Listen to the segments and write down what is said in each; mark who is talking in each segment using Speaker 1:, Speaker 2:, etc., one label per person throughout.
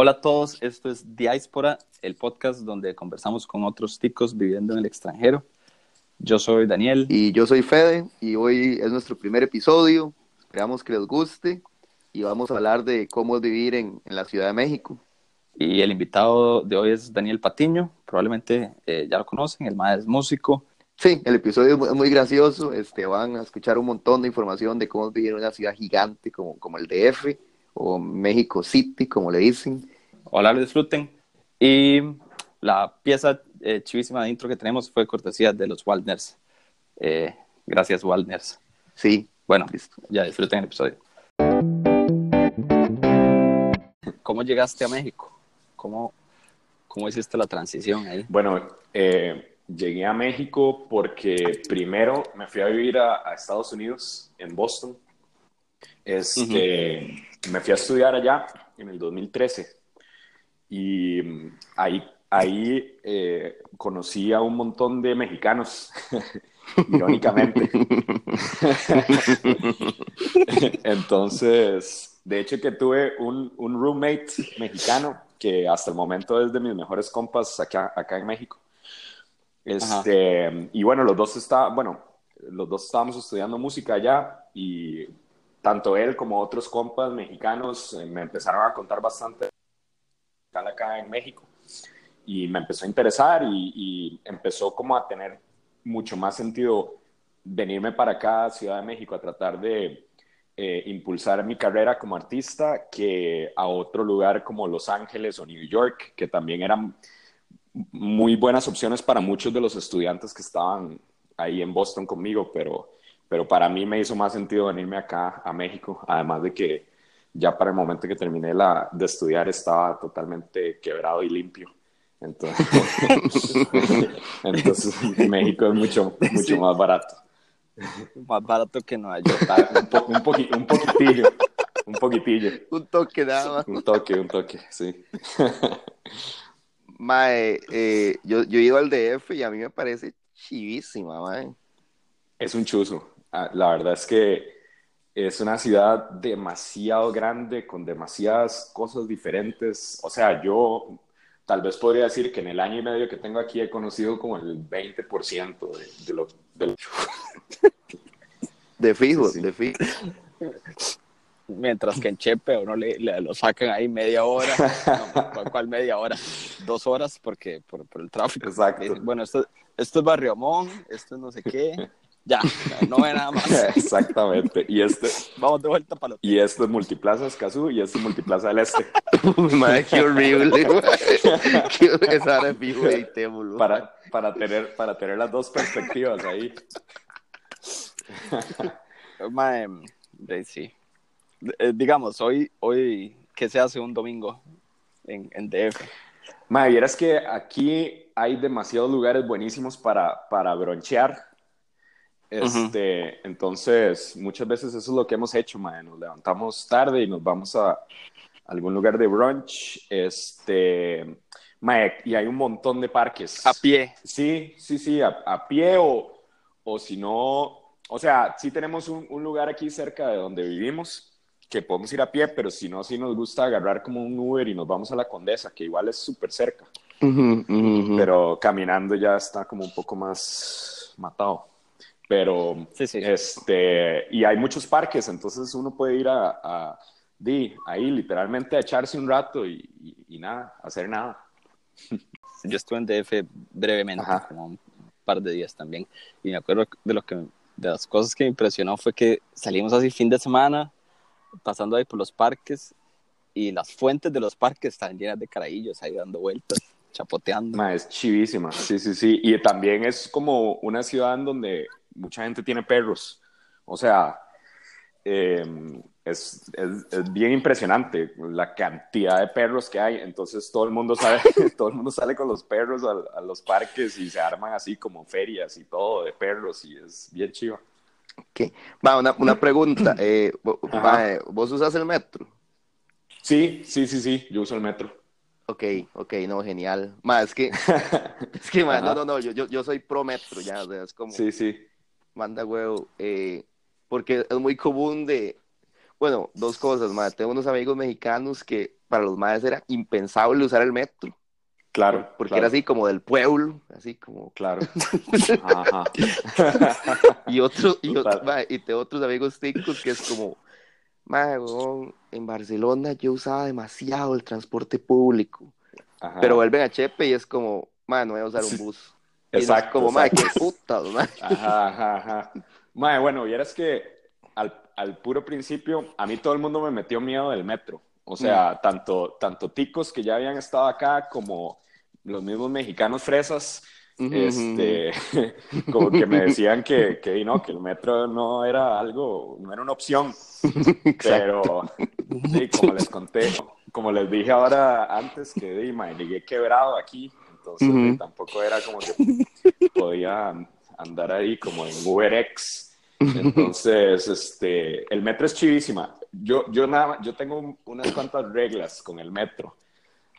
Speaker 1: Hola a todos, esto es Diáspora, el podcast donde conversamos con otros ticos viviendo en el extranjero. Yo soy Daniel.
Speaker 2: Y yo soy Fede, y hoy es nuestro primer episodio. Esperamos que les guste y vamos a hablar de cómo es vivir en, en la Ciudad de México.
Speaker 1: Y el invitado de hoy es Daniel Patiño, probablemente eh, ya lo conocen, el maestro es músico.
Speaker 2: Sí, el episodio es muy gracioso, este, van a escuchar un montón de información de cómo es vivir en una ciudad gigante como, como el DF o México City, como le dicen.
Speaker 1: Ojalá lo disfruten. Y la pieza eh, chivísima de intro que tenemos fue cortesía de los Waldners. Eh, gracias, Waldners.
Speaker 2: Sí.
Speaker 1: Bueno, ya disfruten el episodio. ¿Cómo llegaste a México? ¿Cómo, cómo hiciste la transición ahí?
Speaker 3: Bueno, eh, llegué a México porque primero me fui a vivir a, a Estados Unidos, en Boston. Este, Me fui a estudiar allá en el 2013 y mm, ahí, ahí eh, conocí a un montón de mexicanos, irónicamente. Entonces, de hecho que tuve un, un roommate mexicano que hasta el momento es de mis mejores compas acá, acá en México. Este, y bueno, los dos está, bueno, los dos estábamos estudiando música allá y tanto él como otros compas mexicanos eh, me empezaron a contar bastante acá en México. Y me empezó a interesar y, empezó como a tener mucho más sentido venirme para acá, Ciudad de México, a tratar de eh, impulsar mi carrera como artista que a otro lugar como Los Ángeles o New York, que también eran muy buenas opciones para muchos de los estudiantes que estaban ahí en Boston conmigo, pero, pero para mí me hizo más sentido venirme acá a México, además de que ya para el momento que terminé la, de estudiar estaba totalmente quebrado y limpio. Entonces, entonces México es mucho, mucho sí. más barato.
Speaker 1: Más barato que Nueva York.
Speaker 3: Un, po un, un poquitillo. Un poquitillo.
Speaker 2: Un toque nada más.
Speaker 3: Un toque, un toque, sí.
Speaker 2: Mae, eh, yo, yo he ido al DF y a mí me parece chivísima, mae.
Speaker 3: Es un chuzo. La verdad es que es una ciudad demasiado grande, con demasiadas cosas diferentes. O sea, yo tal vez podría decir que en el año y medio que tengo aquí he conocido como el 20% de, de, lo, de, lo...
Speaker 2: de fijo, sí, de fijo.
Speaker 1: Mientras que en Chepe uno le, le lo sacan ahí media hora, no, ¿cuál media hora? Dos horas porque por, por el tráfico.
Speaker 3: Exacto.
Speaker 1: Bueno, esto, esto es Barrio Amón, esto es no sé qué. Ya, no ve nada más.
Speaker 3: Exactamente. Y este.
Speaker 1: Vamos de vuelta para lo
Speaker 3: Y esto es Multiplaza Escazú y esto es Multiplaza del Este.
Speaker 2: Madre, qué horrible. qué esa vivo
Speaker 3: para, para, tener, para tener las dos perspectivas ahí.
Speaker 1: Madre, sí. Eh, digamos, hoy, hoy, ¿qué se hace un domingo en, en DF?
Speaker 3: Madre, vieras que aquí hay demasiados lugares buenísimos para, para bronchear. Este, uh -huh. Entonces, muchas veces eso es lo que hemos hecho, madre. Nos levantamos tarde y nos vamos a algún lugar de brunch. Este, madre, y hay un montón de parques.
Speaker 1: A pie.
Speaker 3: Sí, sí, sí, a, a pie o, o si no, o sea, sí tenemos un, un, lugar aquí cerca de donde vivimos que podemos ir a pie, pero si no, sí nos gusta agarrar como un Uber y nos vamos a la Condesa, que igual es súper cerca.
Speaker 2: Uh -huh, uh -huh.
Speaker 3: Pero caminando ya está como un poco más matado pero
Speaker 1: sí, sí.
Speaker 3: este y hay muchos parques entonces uno puede ir a, a di, ahí literalmente a echarse un rato y, y, y, nada hacer nada
Speaker 1: yo estuve en DF brevemente Ajá. como un par de días también y me acuerdo de lo que de las cosas que me impresionó fue que salimos así fin de semana pasando ahí por los parques y las fuentes de los parques están llenas de carajillos ahí dando vueltas chapoteando
Speaker 3: Ma, es chivísima sí sí sí y también es como una ciudad en donde mucha gente tiene perros. O sea, eh, es, es, es, bien impresionante la cantidad de perros que hay. Entonces todo el mundo sabe, todo el mundo sale con los perros a, a, los parques y se arman así como ferias y todo de perros y es bien chido.
Speaker 2: Okay. Va, una, una pregunta. Eh, va, ¿Vos usas el metro?
Speaker 3: Sí, sí, sí, sí, yo uso el metro.
Speaker 2: Ok, ok, no, genial. Ma, es que, es que, no, no, no, yo, yo, yo soy pro metro ya, o sea, es como...
Speaker 3: Sí, sí
Speaker 2: manda huevo, eh, porque es muy común de, bueno, dos cosas, ma. tengo unos amigos mexicanos que para los madres era impensable usar el metro.
Speaker 3: Claro.
Speaker 2: Porque
Speaker 3: claro.
Speaker 2: era así como del pueblo, así como.
Speaker 3: Claro. Ajá.
Speaker 2: y otro, y, otro, mae, y de otros amigos ticos que es como, mae, weón, en Barcelona yo usaba demasiado el transporte público.
Speaker 3: Ajá.
Speaker 2: Pero vuelven a Chepe y es como, mae, no voy a usar un bus.
Speaker 3: Exacto.
Speaker 2: como, mae, qué putas, mae.
Speaker 3: Ajá, ajá, ajá. Mae, bueno, vieras que al, al puro principio, a mí todo el mundo me metió miedo del metro. O sea,
Speaker 2: Mm.
Speaker 3: tanto, tanto ticos que ya habían estado acá como los mismos mexicanos fresas, este, como que me decían que, que no, que el metro no era algo, no era una opción. Pero, sí, como les conté, como les dije ahora antes, que di, mae, llegué quebrado aquí, entonces
Speaker 2: Ujú.
Speaker 3: di, tampoco era como que podía andar ahí como en UberX. Entonces, este, el metro es chivísima. Yo, yo, nada, yo tengo un- unas cuantas reglas con el metro.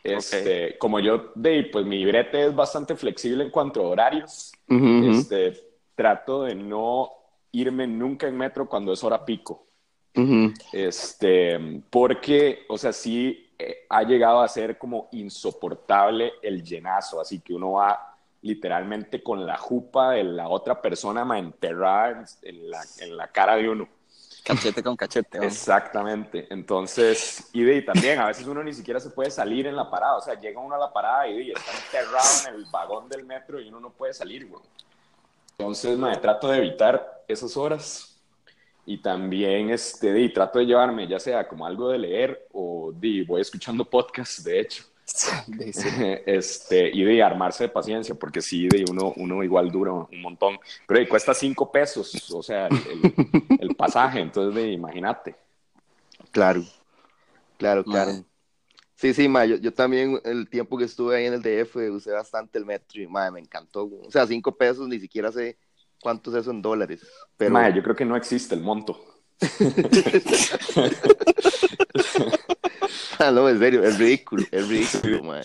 Speaker 3: Este, Como yo, de, pues mi brete es bastante flexible en cuanto a horarios.
Speaker 2: Ujú, ujú.
Speaker 3: Este, trato de no irme nunca en metro cuando es hora pico.
Speaker 2: Ujú.
Speaker 3: Este, porque, o sea, sí eh, ha llegado a ser como insoportable el llenazo, así que uno va literalmente con la jupa de la otra persona ma, enterrada en, la, en la cara de uno.
Speaker 1: Cachete con cachete. ¿no?
Speaker 3: Exactamente. Entonces, y, de, y también a veces uno ni siquiera se puede salir en la parada, o sea, llega uno a la parada y, de, está enterrado en el vagón del metro y uno no puede salir, güey. Entonces, me trato de evitar esas horas y también este, di, trato de llevarme ya sea como algo de leer o di, voy escuchando podcasts, de hecho. Este, y de armarse de paciencia, porque sí, de uno, uno igual dura un montón. Pero di, cuesta cinco pesos, o sea, el, el- el pasaje, entonces de, imagínate.
Speaker 2: Claro, claro, claro. Sí, sí, ma, yo, yo también el tiempo que estuve ahí en el DF usé bastante el metro y ma, me encantó. O sea, cinco pesos, ni siquiera sé cuántos es eso en dólares. Pero
Speaker 3: yo creo que no existe el monto.
Speaker 2: Ah, no, en serio, es ridículo, es ridículo, ma.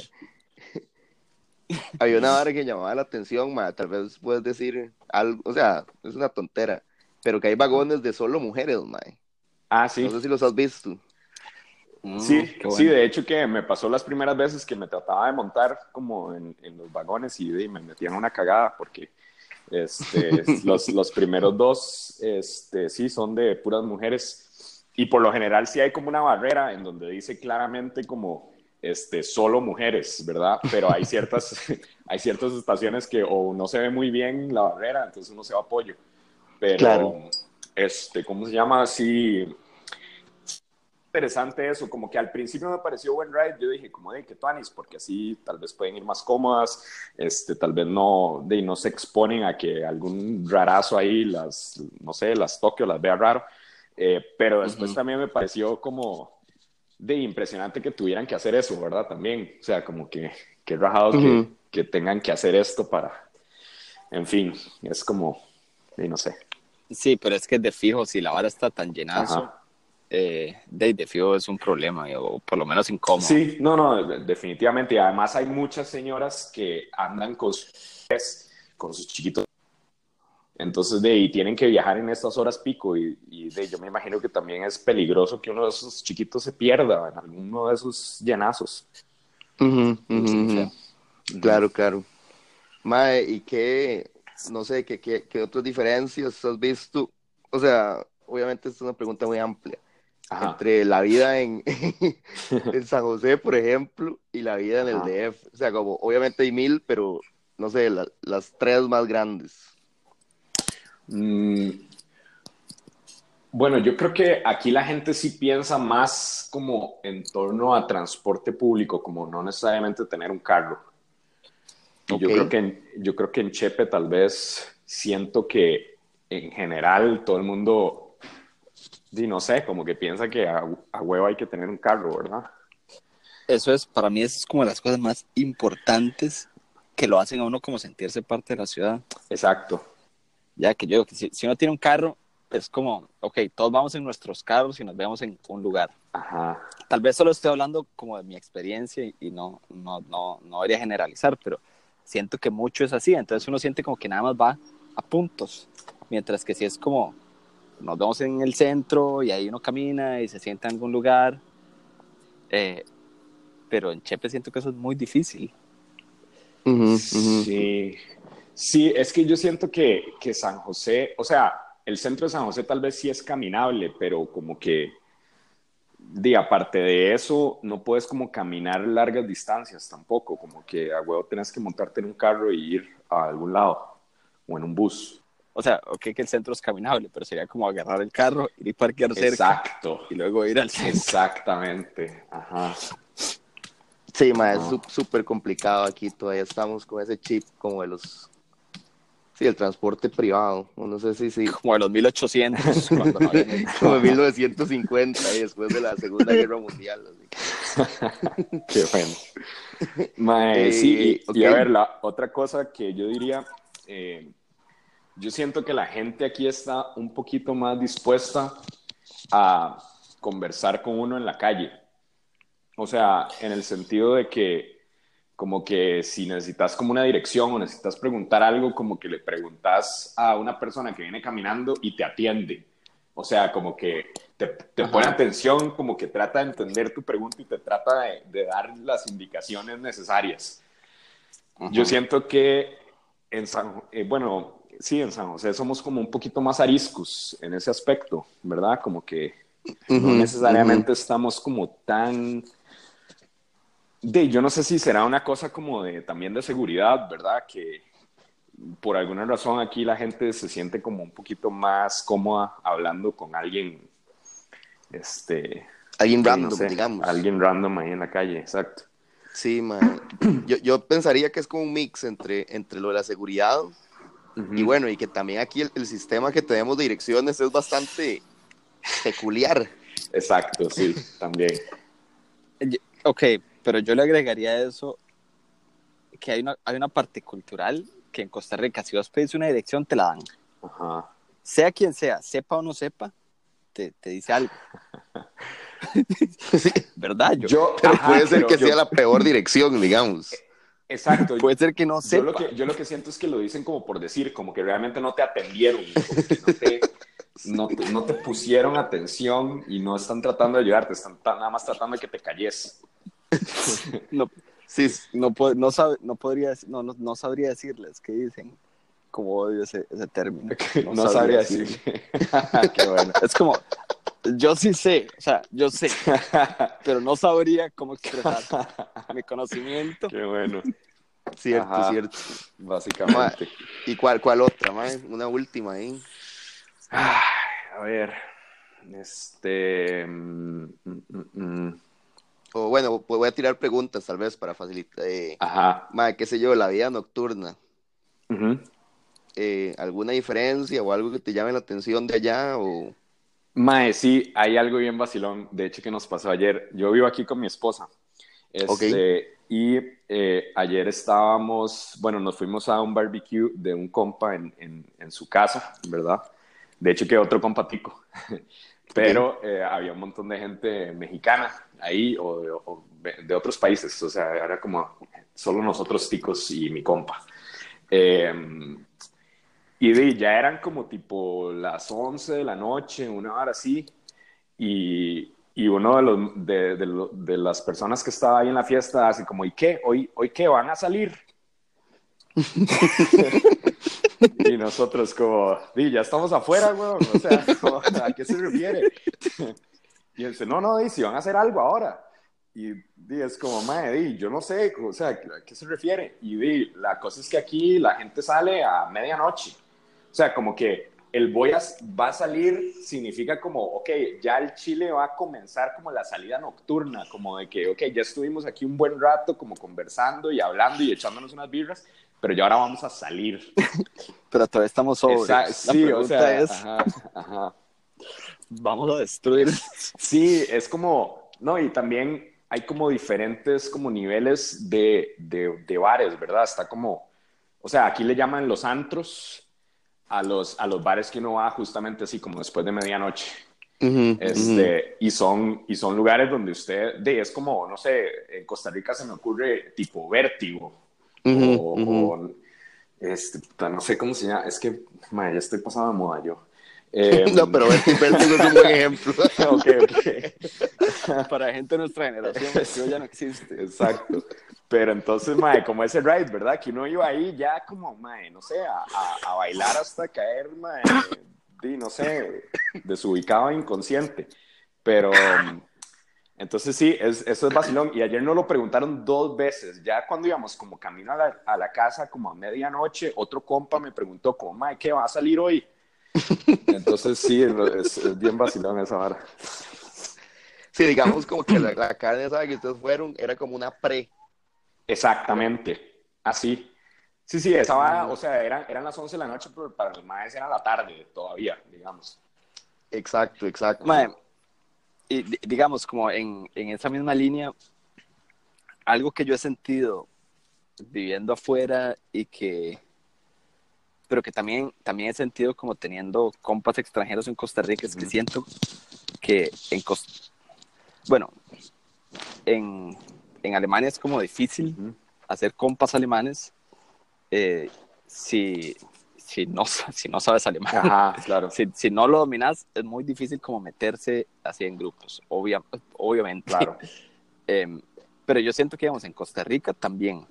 Speaker 2: Había una vara que llamaba la atención, ma, tal vez puedes decir algo, o sea, es una tontera, pero que hay vagones de solo mujeres, ma.
Speaker 3: Ah, sí.
Speaker 2: No sé si los has visto.
Speaker 1: mm,
Speaker 3: Sí,
Speaker 1: bueno.
Speaker 3: sí, de hecho que me pasó las primeras veces que me trataba de montar como en, en los vagones y, de- me metían una cagada porque este, los, los primeros dos este, sí son de puras mujeres y por lo general sí hay como una barrera en donde dice claramente como este, solo mujeres, ¿verdad? Pero hay ciertas, hay ciertas estaciones que o no se ve muy bien la barrera, entonces uno se va a apoyo. Pero,
Speaker 2: Claro.
Speaker 3: este, ¿cómo se llama? Así, interesante eso, como que al principio me pareció buen ride, yo dije como de que tuanis, porque así tal vez pueden ir más cómodas, este, tal vez no, de, no se exponen a que algún rarazo ahí las, no sé, las toque o las vea raro, Eh, pero después
Speaker 1: Ujú.
Speaker 3: también me pareció como de impresionante que tuvieran que hacer eso, ¿verdad? También, o sea, como que, que rajado que,
Speaker 2: Ujú.
Speaker 3: que tengan que hacer esto para, en fin, es como, y no sé.
Speaker 1: Sí, pero es que de fijo, si la vara está tan llenazo,
Speaker 3: Ajá.
Speaker 1: Eh, de, de fijo es un problema, o por lo menos incómodo.
Speaker 3: Sí, no, no, de- definitivamente. Y además hay muchas señoras que andan con sus, con sus chiquitos. Entonces, de ahí tienen que viajar en estas horas pico y, y de, yo me imagino que también es peligroso que uno de esos chiquitos se pierda en alguno de esos llenazos.
Speaker 2: Claro, claro. Mae, ¿y qué, no sé, qué, qué, qué otras diferencias has visto? O sea, obviamente esta es una pregunta muy amplia.
Speaker 3: Ajá.
Speaker 2: Entre la vida en, en San José, por ejemplo, y la vida en el
Speaker 3: Ajá.
Speaker 2: DF. O sea, como, obviamente hay mil, pero no sé, la- las tres más grandes.
Speaker 3: Mm, Bueno, yo creo que aquí la gente sí piensa más como en torno a transporte público, como no necesariamente tener un carro. Y yo creo que en, yo creo que en Chepe tal vez siento que en general todo el mundo, y no sé, como que piensa que a, a huevo hay que tener un carro, ¿verdad?
Speaker 1: Eso es, para mí, eso es como las cosas más importantes que lo hacen a uno como sentirse parte de la ciudad.
Speaker 3: Exacto.
Speaker 1: Ya que yo, que si, si uno tiene un carro, es como, ok, todos vamos en nuestros carros y nos vemos en un lugar.
Speaker 3: Ajá.
Speaker 1: Tal vez solo estoy hablando como de mi experiencia y, y no, no, no, no debería generalizar, pero siento que mucho es así. Entonces uno siente como que nada más va a puntos. Mientras que si es como, nos vemos en el centro y ahí uno camina y se sienta en algún lugar, eh, pero en Chepe siento que eso es muy difícil.
Speaker 3: Sí, sí, es que yo siento que, que San José, o sea, el centro de San José tal vez sí es caminable, pero como que, di, aparte de eso, no puedes como caminar largas distancias tampoco, como que a huevo tenés que montarte en un carro y ir a algún lado, o en un bus.
Speaker 1: O sea, ok que el centro es caminable, pero sería como agarrar el carro, ir y parquear cerca.
Speaker 3: Exacto.
Speaker 1: Y luego ir al centro.
Speaker 3: Exactamente, ajá.
Speaker 2: Sí, ma, es súper complicado aquí. Todavía estamos con ese chip como de los. Sí, el transporte privado. No sé si. sí.
Speaker 1: Como de los 1800. cuando no
Speaker 2: como de 1950 y después de la Segunda Guerra Mundial.
Speaker 3: Qué bueno. Mae, sí, y, a ver, la otra cosa que yo diría. Eh, yo siento que la gente aquí está un poquito más dispuesta a conversar con uno en la calle o sea, en el sentido de que como que si necesitas como una dirección o necesitas preguntar algo, como que le preguntas a una persona que viene caminando y te atiende. O sea, como que te, pone atención, como que trata de entender tu pregunta y te trata de, dar las indicaciones necesarias. Yo siento que en San, eh, bueno, sí, en San José somos como un poquito más ariscos en ese aspecto, ¿verdad? Como que no necesariamente estamos como tan de, yo no sé si será una cosa como de también de seguridad, ¿verdad? Que por alguna razón aquí la gente se siente como un poquito más cómoda hablando con alguien, este...
Speaker 2: Alguien random, digamos.
Speaker 3: Alguien random ahí en la calle, exacto.
Speaker 2: Sí, man. Yo, yo, pensaría que es como un mix entre, entre lo de la seguridad y bueno, y que también aquí el, el, sistema que tenemos de direcciones es bastante peculiar.
Speaker 3: Exacto, sí, también.
Speaker 1: Ok, pero yo le agregaría a eso que hay una, hay una parte cultural que en Costa Rica, si vos pedís una dirección, te la dan. Ajá. Sea quien sea, sepa o no sepa, te, te dice algo. ¿Verdad?
Speaker 2: Yo, pero puede ser que sea la peor dirección, digamos.
Speaker 3: Exacto.
Speaker 1: puede ser que no sepa.
Speaker 3: Yo lo que, yo lo que siento es que lo dicen como por decir, como que realmente no te atendieron, no, te, no, te, pusieron atención y no están tratando de ayudarte, están nada más tratando de que te calles.
Speaker 1: no, sí, no, no, sabe, no, podría, no, no, no, sabría decirles qué dicen. Como odio ese, ese término.
Speaker 3: No, sabría decir.
Speaker 1: qué bueno. Es como, yo sí sé, o sea, yo sé, pero no sabría cómo expresar mi conocimiento.
Speaker 3: Qué bueno.
Speaker 2: Cierto, cierto.
Speaker 3: Básicamente.
Speaker 2: ¿Y cuál, cuál otra, Una última ahí.
Speaker 3: a ver. Este. Mm, mm, mm,
Speaker 2: o bueno, pues voy a tirar preguntas tal vez para facilitar. Eh,
Speaker 3: Ajá.
Speaker 2: qué sé yo, la vida nocturna. Eh, ¿Alguna diferencia o algo que te llame la atención de allá? O...
Speaker 3: Mae, sí, hay algo bien vacilón, de hecho, que nos pasó ayer. Yo vivo aquí con mi esposa. Este, Y eh, ayer estábamos, bueno, nos fuimos a un barbecue de un compa en, en, en su casa, ¿verdad? De hecho, que otro compa tico. Pero eh, había un montón de gente mexicana ahí o de, otros países, o sea, era como solo nosotros ticos y mi compa. Em, y ya eran como tipo las 11 de la noche, una hora así, y, y uno de, los, de, de, de, las personas que estaba ahí en la fiesta, así como, ¿y qué? ¿Hoy, hoy qué? ¿Van a salir? y nosotros como, di, ya estamos afuera, weón, o sea, ¿a qué se refiere? y él dice, no, no, di, si van a hacer algo ahora. Y di, es como, madre, di, yo no sé, o sea, ¿a qué se refiere? Y di, la cosa es que aquí la gente sale a medianoche. O sea, como que el voy a, va a salir significa como, ok, ya el Chile va a comenzar como la salida nocturna, como de que, ok, ya estuvimos aquí un buen rato como conversando y hablando y echándonos unas birras, pero ya ahora vamos a salir.
Speaker 1: pero todavía estamos sobre.
Speaker 3: sí, o sea, es, ajá,
Speaker 1: vamos a destruir.
Speaker 3: Sí, es como, no, y también hay como diferentes como niveles de, de, bares, ¿verdad? Está como, o sea, aquí le llaman los antros a los, a los bares que uno va justamente así como después de medianoche. este, y, son, y son lugares donde usted, de, es como, no sé, en Costa Rica se me ocurre tipo vértigo, o, este, no sé cómo se llama, es que ya estoy pasado de moda yo.
Speaker 2: Eh, no, pero vértigo es un buen ejemplo.
Speaker 3: ok, ok.
Speaker 1: Para gente de nuestra generación, vértigo ya no existe.
Speaker 3: Exacto. Pero entonces, mae, como ese ride, ¿verdad? Que uno iba ahí ya como, mae, no sé, a, a, a bailar hasta caer, mae, de, no sé, desubicado inconsciente. Pero, entonces sí, es, eso es vacilón. Y ayer nos lo preguntaron dos veces. Ya cuando íbamos como camino a la, a la casa, como a medianoche, otro compa me preguntó, como, mae, ¿qué va a salir hoy? Entonces sí, es, es bien vacilón esa vara.
Speaker 2: Sí, digamos como que la, la carne esa que ustedes fueron era como una pre
Speaker 3: Exactamente, así. Sí, sí, esa va, o sea, eran, eran las 11 de la noche, pero para los maes era la tarde todavía, digamos.
Speaker 2: Exacto, exacto.
Speaker 1: y digamos, como en, en esa misma línea, algo que yo he sentido viviendo afuera y que, pero que también, también he sentido como teniendo compas extranjeros en Costa Rica, es que siento que en Costa, bueno, en, en Alemania es como difícil hacer compas alemanes eh, si, si, no, si no sabes alemán.
Speaker 3: claro.
Speaker 1: si, si, no lo dominas, es muy difícil como meterse así en grupos, obvia, obviamente.
Speaker 3: Claro.
Speaker 1: eh, pero yo siento que, digamos, en Costa Rica también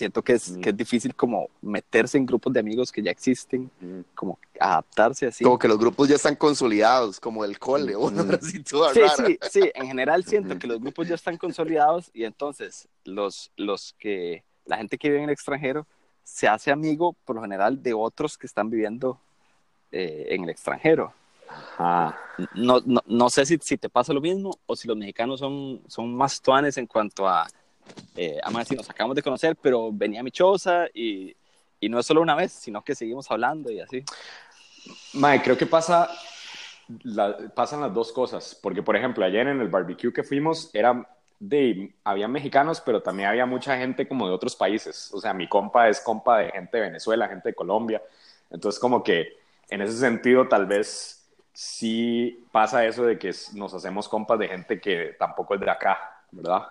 Speaker 1: siento que es, mm. que es difícil como meterse en grupos de amigos que ya existen, mm. como adaptarse así.
Speaker 2: Como que los grupos ya están consolidados, como el cole, o mm.
Speaker 1: sí, sí, sí, en general siento que los grupos ya están consolidados y entonces los, los que, la gente que vive en el extranjero se hace amigo por lo general de otros que están viviendo eh, en el extranjero. No, no, no, sé si, si, te pasa lo mismo o si los mexicanos son, son más tuanes en cuanto a eh, además si nos acabamos de conocer, pero venía a mi choza y, y no es solo una vez, sino que seguimos hablando y así.
Speaker 3: Mae, creo que pasa, la, pasan las dos cosas, porque por ejemplo, ayer en el barbecue que fuimos, era de, había mexicanos, pero también había mucha gente como de otros países. O sea, mi compa es compa de gente de Venezuela, gente de Colombia. Entonces, como que en ese sentido, tal vez sí pasa eso de que nos hacemos compas de gente que tampoco es de acá, ¿verdad?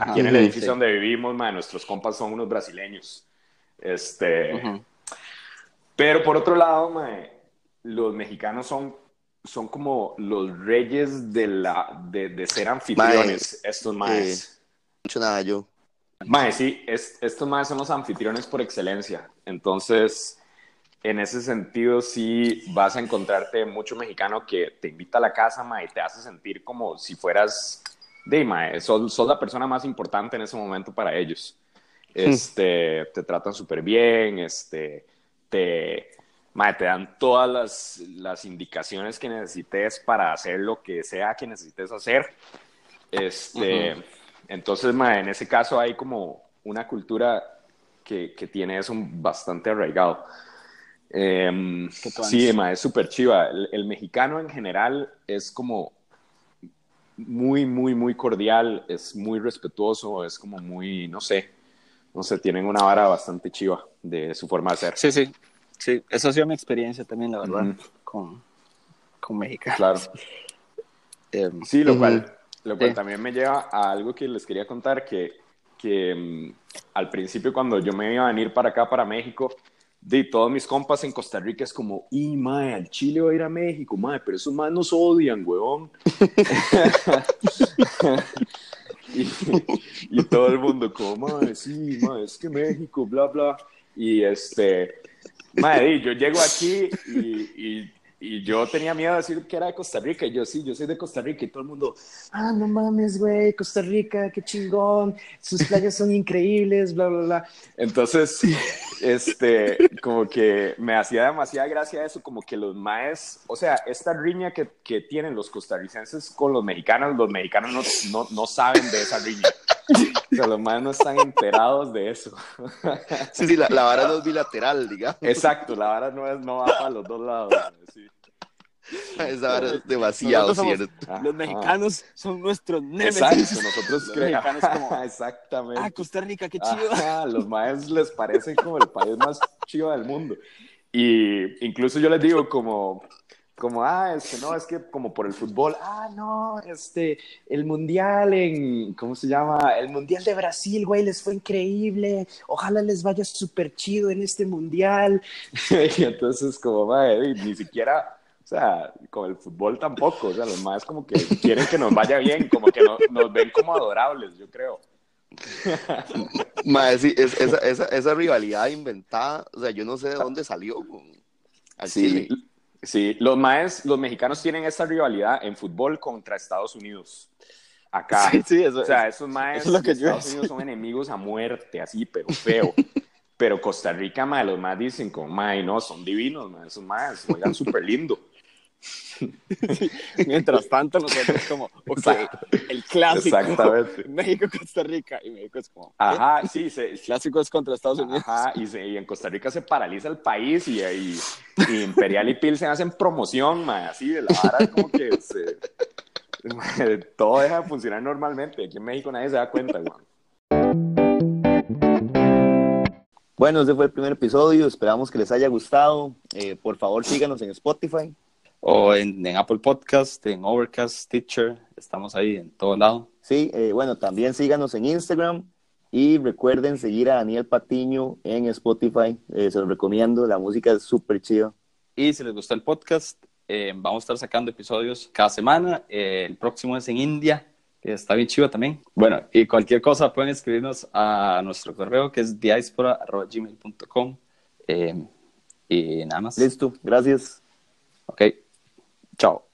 Speaker 3: Aquí en el edificio donde vivimos, nuestros compas son unos brasileños. Este, Pero por otro lado, los mexicanos son, son como los reyes de, la, de, de ser anfitriones, estos maes.
Speaker 2: mucho nada yo.
Speaker 3: Mae, sí, es, estos maes son los anfitriones por excelencia. Entonces, en ese sentido, sí vas a encontrarte mucho mexicano que te invita a la casa, mae, y te hace sentir como si fueras de sos, la persona más importante en ese momento para ellos. Este, te tratan súper bien, este, te, te dan todas las, las, indicaciones que necesites para hacer lo que sea que necesites hacer. Este, Entonces, en ese caso hay como una cultura que, que tiene eso bastante arraigado. Eh, sí, es súper chiva. el, mexicano en general es como muy, muy, muy cordial, es muy respetuoso, es como muy, no sé, no sé, tienen una vara bastante chiva de su forma de ser.
Speaker 1: Sí, sí, sí, eso ha sido mi experiencia también, la verdad, con, con México.
Speaker 3: Claro. Em, sí, lo cual, lo cual también me lleva a algo que les quería contar, que, que mm, al principio cuando yo me iba a venir para acá, para México, de todos mis compas en Costa Rica es como, y mae, al Chile va a ir a México, mae, pero esos más nos odian, weón. y, todo el mundo como, mae, sí, mae, es que México, bla, bla. Y este, mae, yo llego aquí y y yo tenía miedo de decir que era de Costa Rica. Y yo, sí, yo soy de Costa Rica. Y todo el mundo, ah, no mames, güey, Costa Rica, qué chingón. Sus playas son increíbles, bla, bla, bla. Entonces, este, como que me hacía demasiada gracia eso, como que los maes, o sea, esta riña que, que tienen los costarricenses con los mexicanos, los mexicanos no, no, no saben de esa riña. Sea, los maes no están enterados de eso.
Speaker 2: Sí, sí, la, la, vara no es bilateral, digamos.
Speaker 3: Exacto, la vara no, es, no va para los dos lados. Sí.
Speaker 2: Esa vara es demasiado cierto.
Speaker 1: los mexicanos son nuestros némesis.
Speaker 3: Exacto, nosotros creemos.
Speaker 1: como,
Speaker 3: Exactamente.
Speaker 1: Ah, Costa Rica, qué chido.
Speaker 3: los maes les parecen como el país más chido del mundo. Y incluso yo les digo como, como, ah, este, no, es que como por el fútbol, ah, no, este, el mundial en, ¿cómo se llama? El mundial de Brasil, güey, les fue increíble, ojalá les vaya súper chido en este mundial. y entonces, como, madre, ni siquiera, o sea, con el fútbol tampoco, o sea, los más como que quieren que nos vaya bien, como que nos ven como adorables, yo creo.
Speaker 2: Madre, sí, esa, esa, esa, rivalidad inventada, o sea, yo no sé de dónde salió.
Speaker 3: Así. Sí, Sí, los maes, los mexicanos tienen esta rivalidad en fútbol contra Estados Unidos. Acá. Sí, sí, eso, o sea, esos maes de Estados Unidos son enemigos a muerte, así, pero feo. pero Costa Rica, mae, los más dicen como, mae, no, son divinos, mae, esos maes, juegan súper lindo.
Speaker 1: Mientras tanto, nosotros como, ok, el clásico. Exactamente. México-Costa Rica. Y México es como.
Speaker 3: Ajá, sí.
Speaker 1: el clásico es contra Estados Unidos.
Speaker 3: Ajá, y, y en Costa Rica se paraliza el país y, y, Imperial y Pilsen hacen promoción, así de la vara, como que todo deja de funcionar normalmente. Aquí en México nadie se da cuenta,
Speaker 2: Bueno, ese fue el primer episodio. Esperamos que les haya gustado. Eh, por favor, síganos en Spotify
Speaker 1: o en, Apple Podcast, en Overcast, Teacher, estamos ahí en todo lado.
Speaker 2: Sí, eh, bueno, también síganos en Instagram y recuerden seguir a Daniel Patiño en Spotify, eh, se los recomiendo, la música es súper chida.
Speaker 1: Y si les gustó el podcast, eh, vamos a estar sacando episodios cada semana, el próximo es en India, que está bien chido también. Bueno, y cualquier cosa pueden escribirnos a nuestro correo que es diaspora.gmail.com y nada más.
Speaker 2: Listo, gracias.
Speaker 1: Ok. Ciao.